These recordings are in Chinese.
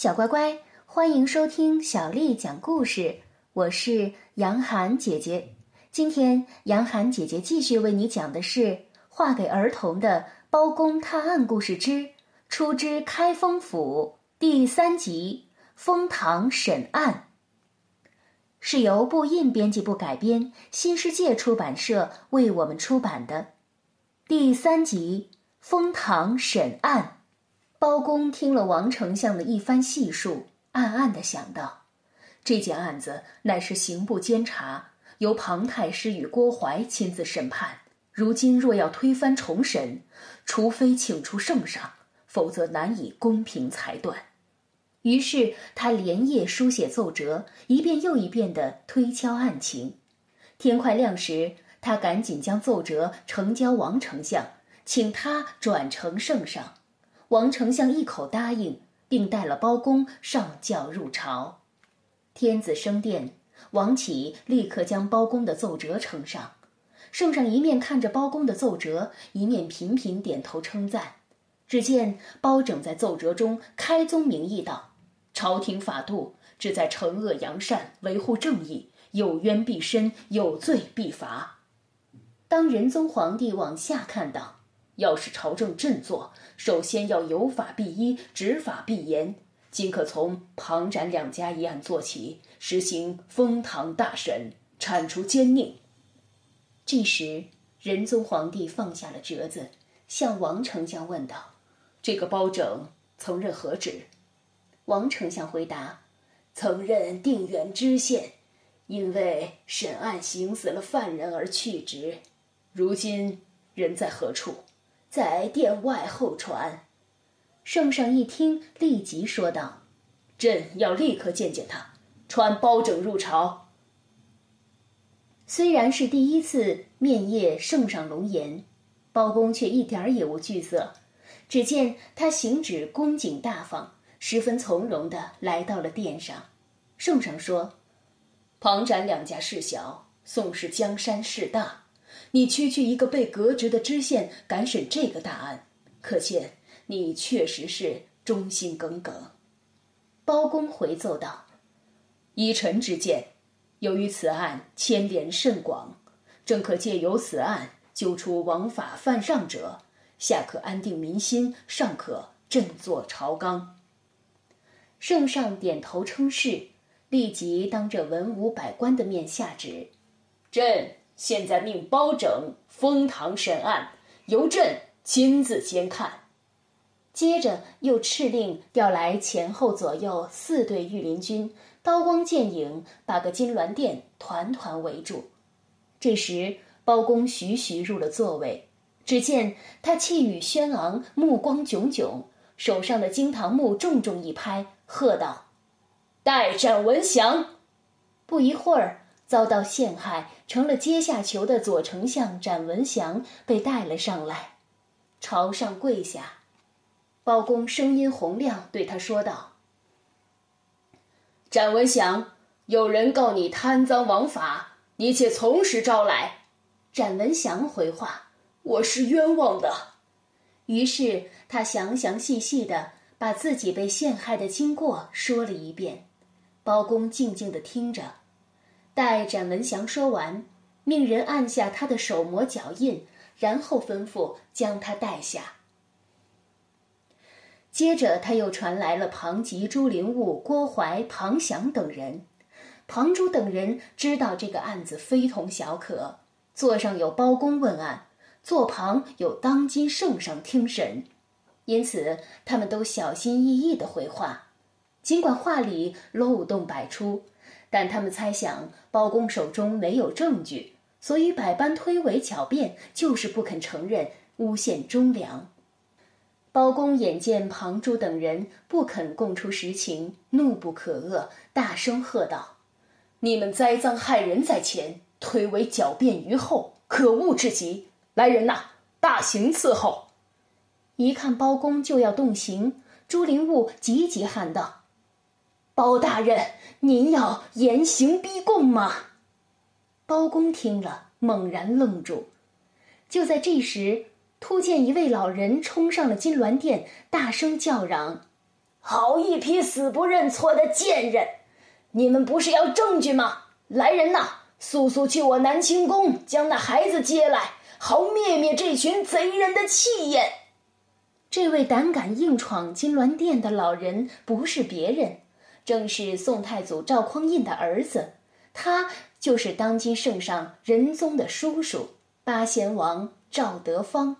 小乖乖，欢迎收听小丽讲故事。我是杨涵姐姐。今天杨涵姐姐继续为你讲的是画给儿童的《包公探案故事之出之开封府》第三集《封堂审案》，是由布印编辑部改编，新世界出版社为我们出版的第三集《封堂审案》。包公听了王丞相的一番细述，暗暗的想到：这件案子乃是刑部监察，由庞太师与郭淮亲自审判。如今若要推翻重审，除非请出圣上，否则难以公平裁断。于是他连夜书写奏折，一遍又一遍的推敲案情。天快亮时，他赶紧将奏折呈交王丞相，请他转呈圣上。王丞相一口答应，并带了包公上轿入朝。天子升殿，王启立刻将包公的奏折呈上。圣上一面看着包公的奏折，一面频频点头称赞。只见包拯在奏折中开宗明义道：“朝廷法度旨在惩恶扬善，维护正义，有冤必伸，有罪必罚。”当仁宗皇帝往下看道。要使朝政振作，首先要有法必依，执法必严。今可从庞展两家一案做起，实行封堂大审，铲除奸佞。这时，仁宗皇帝放下了折子，向王丞相问道：“这个包拯曾任何职？”王丞相回答：“曾任定远知县，因为审案刑死了犯人而去职。如今人在何处？”在殿外候传，圣上一听，立即说道：“朕要立刻见见他，传包拯入朝。”虽然是第一次面谒圣上龙颜，包公却一点儿也无惧色。只见他行止恭谨大方，十分从容的来到了殿上。圣上说：“庞展两家事小，宋氏江山事大。”你区区一个被革职的知县，敢审这个大案，可见你确实是忠心耿耿。包公回奏道：“依臣之见，由于此案牵连甚广，正可借由此案揪出枉法犯上者，下可安定民心，上可振作朝纲。”圣上点头称是，立即当着文武百官的面下旨：“朕。”现在命包拯封堂审案，由朕亲自监看。接着又敕令调来前后左右四队御林军，刀光剑影，把个金銮殿团团围住。这时，包公徐徐入了座位，只见他气宇轩昂，目光炯炯，手上的惊堂木重重一拍，喝道：“待斩文祥！”不一会儿。遭到陷害，成了阶下囚的左丞相展文祥被带了上来，朝上跪下。包公声音洪亮，对他说道：“展文祥，有人告你贪赃枉法，你且从实招来。”展文祥回话：“我是冤枉的。”于是他详详细细的把自己被陷害的经过说了一遍。包公静静的听着。待展文祥说完，命人按下他的手模脚印，然后吩咐将他带下。接着，他又传来了庞吉、朱灵悟、郭淮、庞祥等人。庞朱等人知道这个案子非同小可，座上有包公问案，座旁有当今圣上听审，因此他们都小心翼翼的回话，尽管话里漏洞百出。但他们猜想包公手中没有证据，所以百般推诿狡辩，就是不肯承认诬陷忠良。包公眼见庞朱等人不肯供出实情，怒不可遏，大声喝道：“你们栽赃害人在前，推诿狡辩于后，可恶至极！来人呐，大刑伺候！”一看包公就要动刑，朱灵悟急急喊道。包大人，您要严刑逼供吗？包公听了，猛然愣住。就在这时，突见一位老人冲上了金銮殿，大声叫嚷：“好一批死不认错的贱人！你们不是要证据吗？来人呐，速速去我南清宫将那孩子接来，好灭灭这群贼人的气焰！这位胆敢硬闯金銮殿的老人不是别人，正是宋太祖赵匡胤的儿子，他就是当今圣上仁宗的叔叔八贤王赵德芳。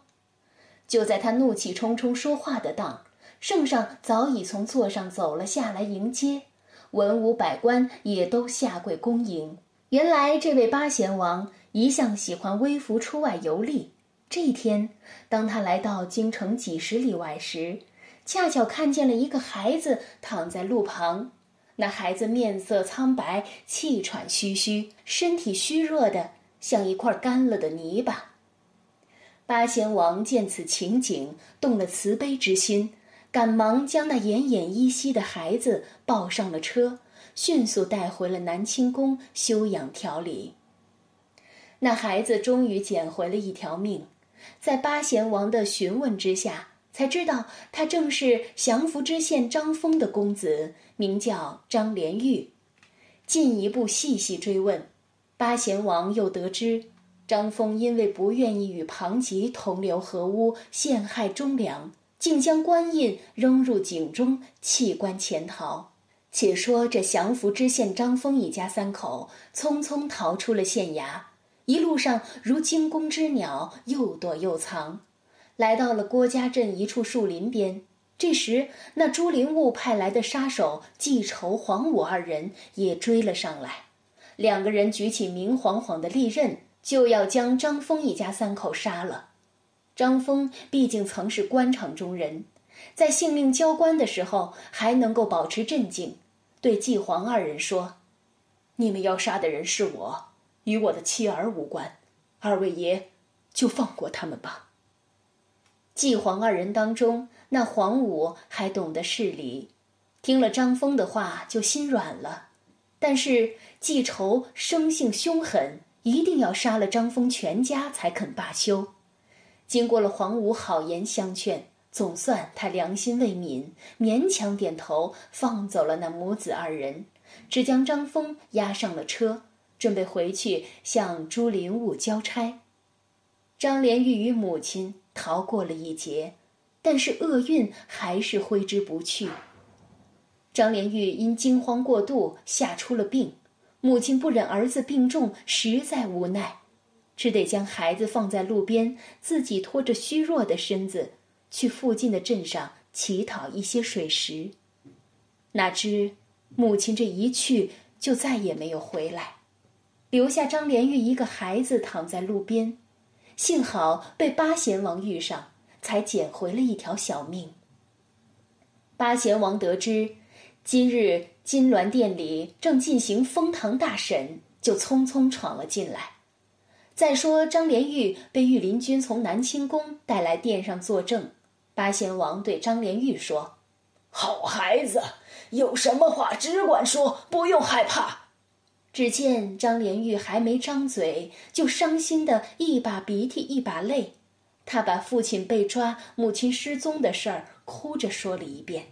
就在他怒气冲冲说话的当，圣上早已从座上走了下来迎接，文武百官也都下跪恭迎。原来这位八贤王一向喜欢微服出外游历。这一天，当他来到京城几十里外时，恰巧看见了一个孩子躺在路旁。那孩子面色苍白，气喘吁吁，身体虚弱的像一块干了的泥巴。八贤王见此情景，动了慈悲之心，赶忙将那奄奄一息的孩子抱上了车，迅速带回了南清宫休养调理。那孩子终于捡回了一条命。在八贤王的询问之下，才知道他正是降福知县张峰的公子，名叫张连玉。进一步细细追问，八贤王又得知，张峰因为不愿意与庞吉同流合污，陷害忠良，竟将官印扔入井中，弃官潜逃。且说这降福知县张峰一家三口，匆匆逃出了县衙。一路上如惊弓之鸟，又躲又藏，来到了郭家镇一处树林边。这时，那朱林雾派来的杀手季仇、黄武二人也追了上来。两个人举起明晃晃的利刃，就要将张峰一家三口杀了。张峰毕竟曾是官场中人，在性命交关的时候还能够保持镇静，对季黄二人说：“你们要杀的人是我。”与我的妻儿无关，二位爷就放过他们吧。季黄二人当中，那黄武还懂得事理，听了张峰的话就心软了。但是季仇生性凶狠，一定要杀了张峰全家才肯罢休。经过了黄武好言相劝，总算他良心未泯，勉强点头，放走了那母子二人，只将张峰押上了车。准备回去向朱林雾交差，张连玉与母亲逃过了一劫，但是厄运还是挥之不去。张连玉因惊慌过度吓出了病，母亲不忍儿子病重，实在无奈，只得将孩子放在路边，自己拖着虚弱的身子去附近的镇上乞讨一些水食。哪知母亲这一去就再也没有回来。留下张连玉一个孩子躺在路边，幸好被八贤王遇上，才捡回了一条小命。八贤王得知今日金銮殿里正进行封堂大审，就匆匆闯了进来。再说张连玉被御林军从南清宫带来殿上作证，八贤王对张连玉说：“好孩子，有什么话只管说，不用害怕。”只见张连玉还没张嘴，就伤心的一把鼻涕一把泪。他把父亲被抓、母亲失踪的事儿哭着说了一遍，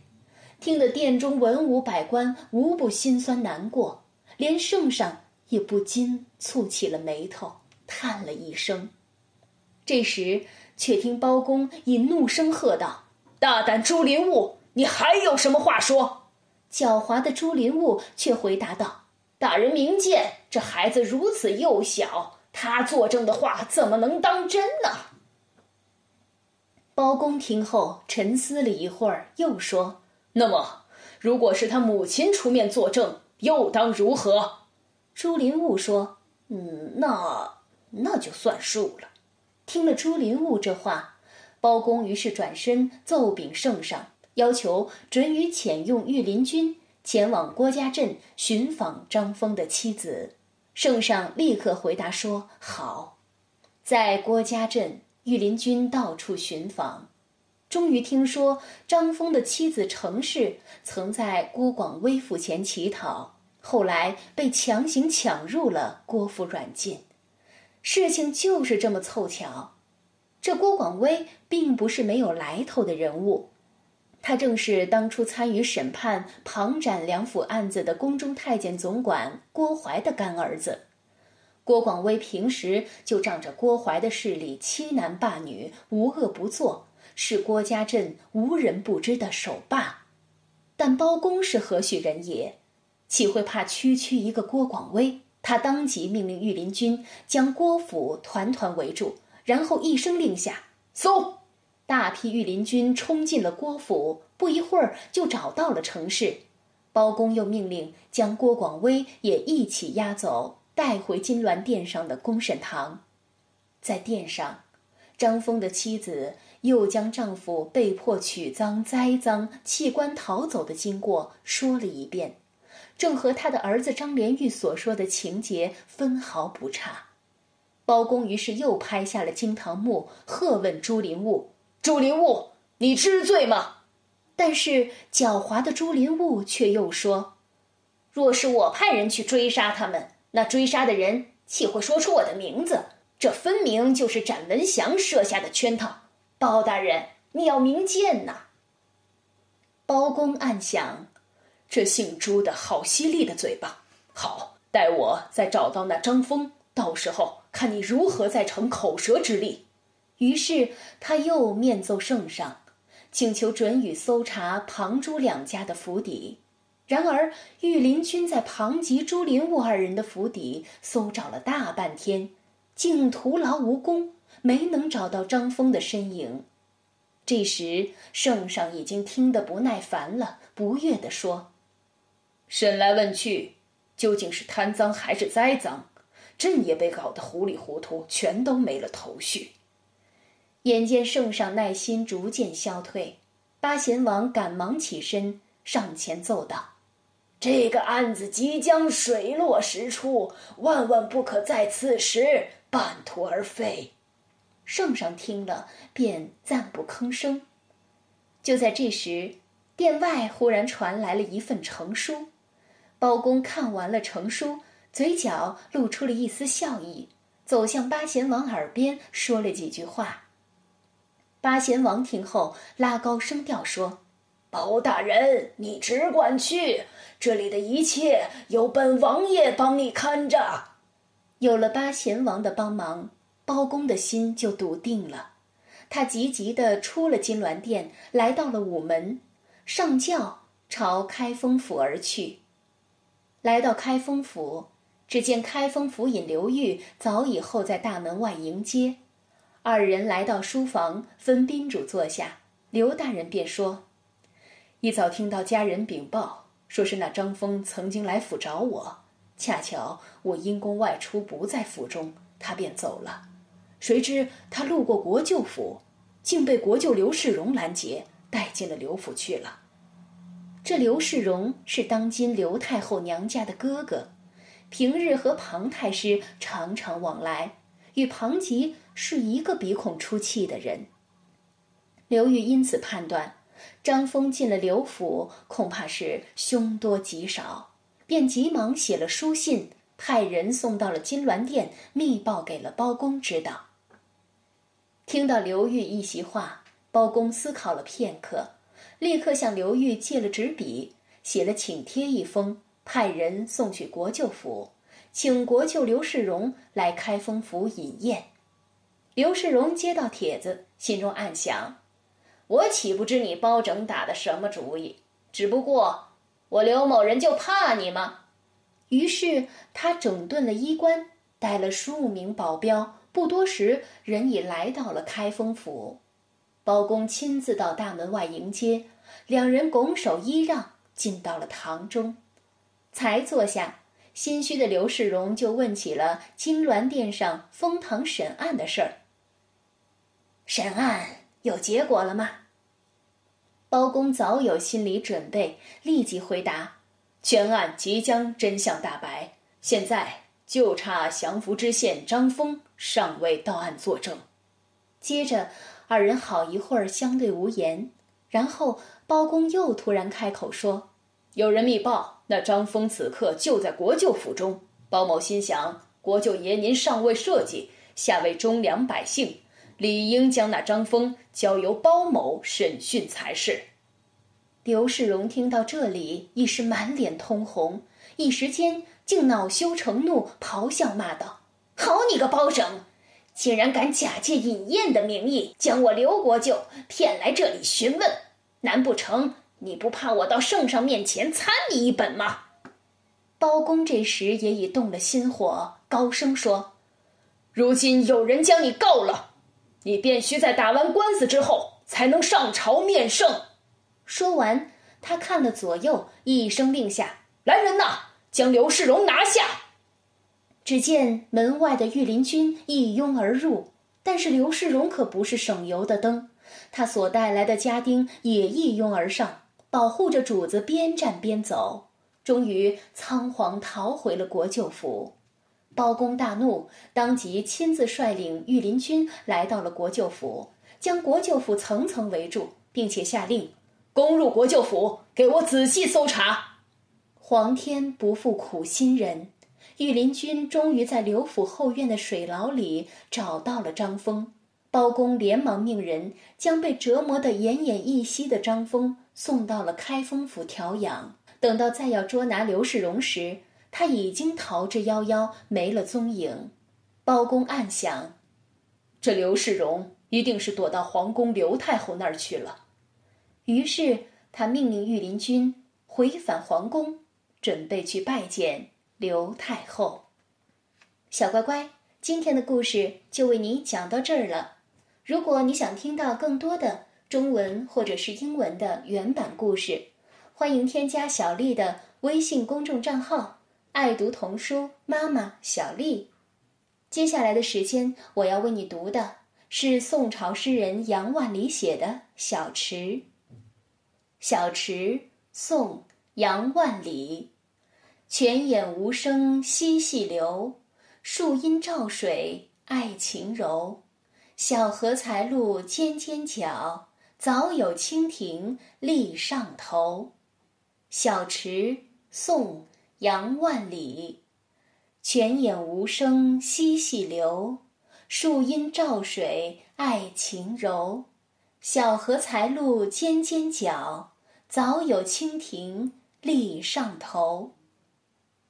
听得殿中文武百官无不心酸难过，连圣上也不禁蹙起了眉头，叹了一声。这时，却听包公以怒声喝道：“大胆朱林雾，你还有什么话说？”狡猾的朱林雾却回答道。大人明鉴，这孩子如此幼小，他作证的话怎么能当真呢？包公听后沉思了一会儿，又说：“那么，如果是他母亲出面作证，又当如何？”朱林悟说：“嗯，那那就算数了。”听了朱林悟这话，包公于是转身奏禀圣上，要求准予遣用御林军。前往郭家镇寻访张峰的妻子，圣上立刻回答说：“好。”在郭家镇，御林军到处寻访，终于听说张峰的妻子程氏曾在郭广威府前乞讨，后来被强行抢入了郭府软禁。事情就是这么凑巧。这郭广威并不是没有来头的人物。他正是当初参与审判庞展两府案子的宫中太监总管郭槐的干儿子。郭广威平时就仗着郭槐的势力，欺男霸女，无恶不作，是郭家镇无人不知的首霸。但包公是何许人也？岂会怕区区一个郭广威？他当即命令御林军将郭府团团围住，然后一声令下，搜。大批御林军冲进了郭府，不一会儿就找到了城市。包公又命令将郭广威也一起押走，带回金銮殿上的公审堂。在殿上，张峰的妻子又将丈夫被迫取赃、栽赃、弃官逃走的经过说了一遍，正和他的儿子张连玉所说的情节分毫不差。包公于是又拍下了惊堂木，喝问朱林雾。朱林雾，你知罪吗？但是狡猾的朱林雾却又说：“若是我派人去追杀他们，那追杀的人岂会说出我的名字？这分明就是展文祥设下的圈套。包大人，你要明鉴呐！”包公暗想：这姓朱的好犀利的嘴巴。好，待我再找到那张峰，到时候看你如何再逞口舌之力。于是他又面奏圣上，请求准予搜查庞朱两家的府邸。然而御林军在庞吉、朱林务二人的府邸搜找了大半天，竟徒劳无功，没能找到张峰的身影。这时圣上已经听得不耐烦了，不悦地说：“审来问去，究竟是贪赃还是栽赃？朕也被搞得糊里糊涂，全都没了头绪。”眼见圣上耐心逐渐消退，八贤王赶忙起身上前奏道：“这个案子即将水落石出，万万不可在此时半途而废。”圣上听了，便暂不吭声。就在这时，殿外忽然传来了一份呈书。包公看完了呈书，嘴角露出了一丝笑意，走向八贤王耳边说了几句话。八贤王听后，拉高声调说：“包大人，你只管去，这里的一切由本王爷帮你看着。”有了八贤王的帮忙，包公的心就笃定了。他急急地出了金銮殿，来到了午门，上轿朝开封府而去。来到开封府，只见开封府尹刘裕早已候在大门外迎接。二人来到书房，分宾主坐下。刘大人便说：“一早听到家人禀报，说是那张峰曾经来府找我，恰巧我因公外出不在府中，他便走了。谁知他路过国舅府，竟被国舅刘世荣拦截，带进了刘府去了。这刘世荣是当今刘太后娘家的哥哥，平日和庞太师常常往来。”与庞吉是一个鼻孔出气的人。刘玉因此判断，张峰进了刘府，恐怕是凶多吉少，便急忙写了书信，派人送到了金銮殿，密报给了包公知道。听到刘玉一席话，包公思考了片刻，立刻向刘玉借了纸笔，写了请帖一封，派人送去国舅府。请国舅刘世荣来开封府饮宴。刘世荣接到帖子，心中暗想：“我岂不知你包拯打的什么主意？只不过我刘某人就怕你吗？”于是他整顿了衣冠，带了数名保镖，不多时，人已来到了开封府。包公亲自到大门外迎接，两人拱手揖让，进到了堂中，才坐下。心虚的刘世荣就问起了金銮殿上封堂审案的事儿。审案有结果了吗？包公早有心理准备，立即回答：“全案即将真相大白，现在就差降服知县张峰尚未到案作证。”接着，二人好一会儿相对无言，然后包公又突然开口说：“有人密报。”那张峰此刻就在国舅府中。包某心想，国舅爷您尚未设计，下为忠良百姓理应将那张峰交由包某审讯才是。刘世荣听到这里，已是满脸通红，一时间竟恼羞成怒，咆哮骂道：“好你个包拯，竟然敢假借饮宴的名义，将我刘国舅骗来这里询问！难不成你不怕我到圣上面前参你一本吗？”包公这时也已动了心火，高声说：“如今有人将你告了，你便须在打完官司之后才能上朝面圣。”说完，他看了左右，一声令下：“来人呐，将刘世荣拿下！”只见门外的御林军一拥而入，但是刘世荣可不是省油的灯，他所带来的家丁也一拥而上，保护着主子，边战边走。终于仓皇逃回了国舅府，包公大怒，当即亲自率领御林军来到了国舅府，将国舅府层层围住，并且下令攻入国舅府，给我仔细搜查。皇天不负苦心人，御林军终于在刘府后院的水牢里找到了张峰。包公连忙命人将被折磨得奄奄一息的张峰送到了开封府调养。等到再要捉拿刘世荣时，他已经逃之夭夭，没了踪影。包公暗想：这刘世荣一定是躲到皇宫刘太后那儿去了。于是他命令御林军回返皇宫，准备去拜见刘太后。小乖乖，今天的故事就为你讲到这儿了。如果你想听到更多的中文或者是英文的原版故事，欢迎添加小丽的微信公众账号“爱读童书妈妈小丽”。接下来的时间，我要为你读的是宋朝诗人杨万里写的《小池》。《小池》宋·杨万里。泉眼无声惜细流，树阴照水爱晴柔。小荷才露尖尖角，早有蜻蜓立上头。小池，宋·杨万里。泉眼无声惜细流，树阴照水爱晴柔。小荷才露尖尖角，早有蜻蜓立上头。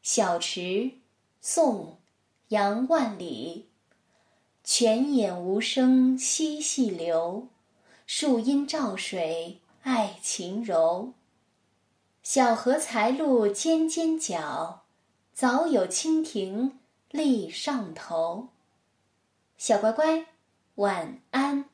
小池，宋·杨万里。泉眼无声惜细流，树阴照水爱晴柔。小荷才露尖尖角，早有蜻蜓立上头。小乖乖，晚安。